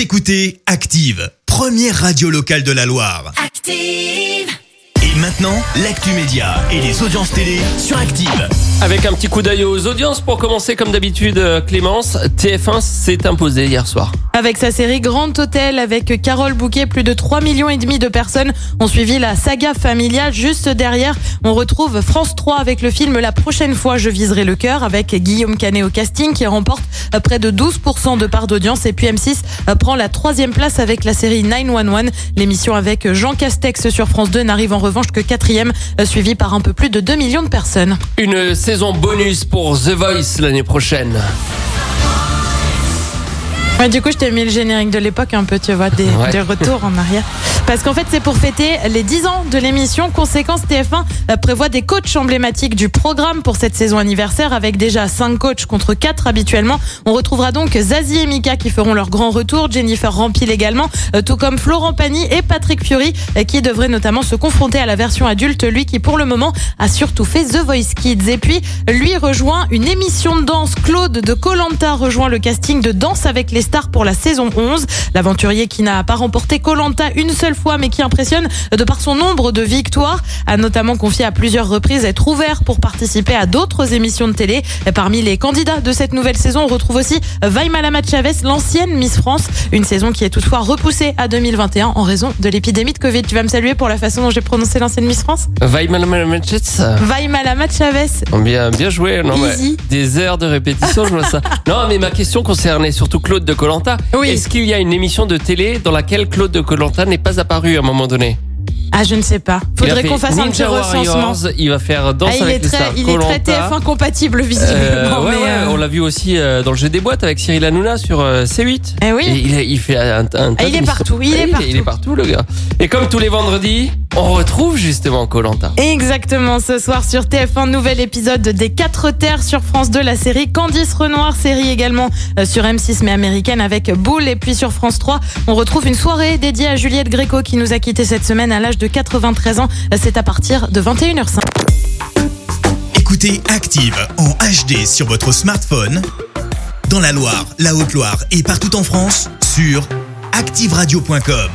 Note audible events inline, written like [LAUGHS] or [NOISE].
Vous écoutez Active, première radio locale de la Loire. Active. Et maintenant, l'actu média et les audiences télé sur Active. Avec un petit coup d'œil aux audiences pour commencer comme d'habitude euh, Clémence, TF1 s'est imposé hier soir. Avec sa série Grand Hôtel avec Carole Bouquet, plus de 3 millions et demi de personnes ont suivi la saga familiale. Juste derrière, on retrouve France 3 avec le film La prochaine fois je viserai le cœur avec Guillaume Canet au casting qui remporte près de 12% de part d'audience et puis M6 euh, prend la troisième place avec la série 911. L'émission avec Jean Castex sur France 2 n'arrive en revanche que quatrième, euh, suivi par un peu plus de 2 millions de personnes. Une saison bonus pour The Voice l'année prochaine. Ouais, du coup, je t'ai mis le générique de l'époque un peu, tu vois, des, Ouais. des retours en arrière. Parce qu'en fait, c'est pour fêter les 10 ans de l'émission. Conséquence, TF1 euh, prévoit des coachs emblématiques du programme pour cette saison anniversaire avec déjà 5 coachs contre 4 habituellement. On retrouvera donc Zazie et Mika qui feront leur grand retour, Jennifer Rampil également, euh, tout comme Florent Pagny et Patrick Fiori euh, qui devraient notamment se confronter à la version adulte, lui qui pour le moment a surtout fait The Voice Kids. Et puis, lui rejoint une émission de danse. Claude de Colanta rejoint le casting de Danse avec les stars pour la saison 11. L'aventurier qui n'a pas remporté Colanta une seule fois, mais qui impressionne de par son nombre de victoires, a notamment confié à plusieurs reprises être ouvert pour participer à d'autres émissions de télé. Parmi les candidats de cette nouvelle saison, on retrouve aussi Vaima Lamat Chavez, l'ancienne Miss France. Une saison qui est toutefois repoussée à 2021 en raison de l'épidémie de Covid. Tu vas me saluer pour la façon dont j'ai prononcé l'ancienne Miss France? Vaimalamatchets Vaima Lamat Chavez. Bien, bien joué. Non, mais Easy. des heures de répétition, je vois ça. [LAUGHS] Non, mais ma question concernait surtout Claude de Colanta. Oui. Est-ce qu'il y a une émission de télé dans laquelle Claude de Colanta n'est pas à un moment donné Ah, je ne sais pas. Faudrait qu'on fasse un petit recensement. Warriors, il va faire Danse Ah, il, est avec les très, stars. il est très Koh-Lanta. TF1 compatible visiblement. Euh, ouais, mais, ouais, euh, on l'a vu aussi euh, dans le jeu des boîtes avec Cyril Hanouna sur euh, C8. Eh oui. Et il, fait un, un Ah, il est partout, il est partout. Il est partout, le gars. Et comme tous les vendredis, on retrouve justement Colanta. Exactement, ce soir sur TF1, nouvel épisode des 4 terres sur France 2, la série Candice Renoir, série également sur M6 mais américaine avec Boule. Et puis sur France 3, on retrouve une soirée dédiée à Juliette Gréco qui nous a quitté cette semaine à l'âge de 93 ans. C'est à partir de 21h05. Écoutez Active en HD sur votre smartphone, dans la Loire, la Haute-Loire et partout en France, sur activeradio.com.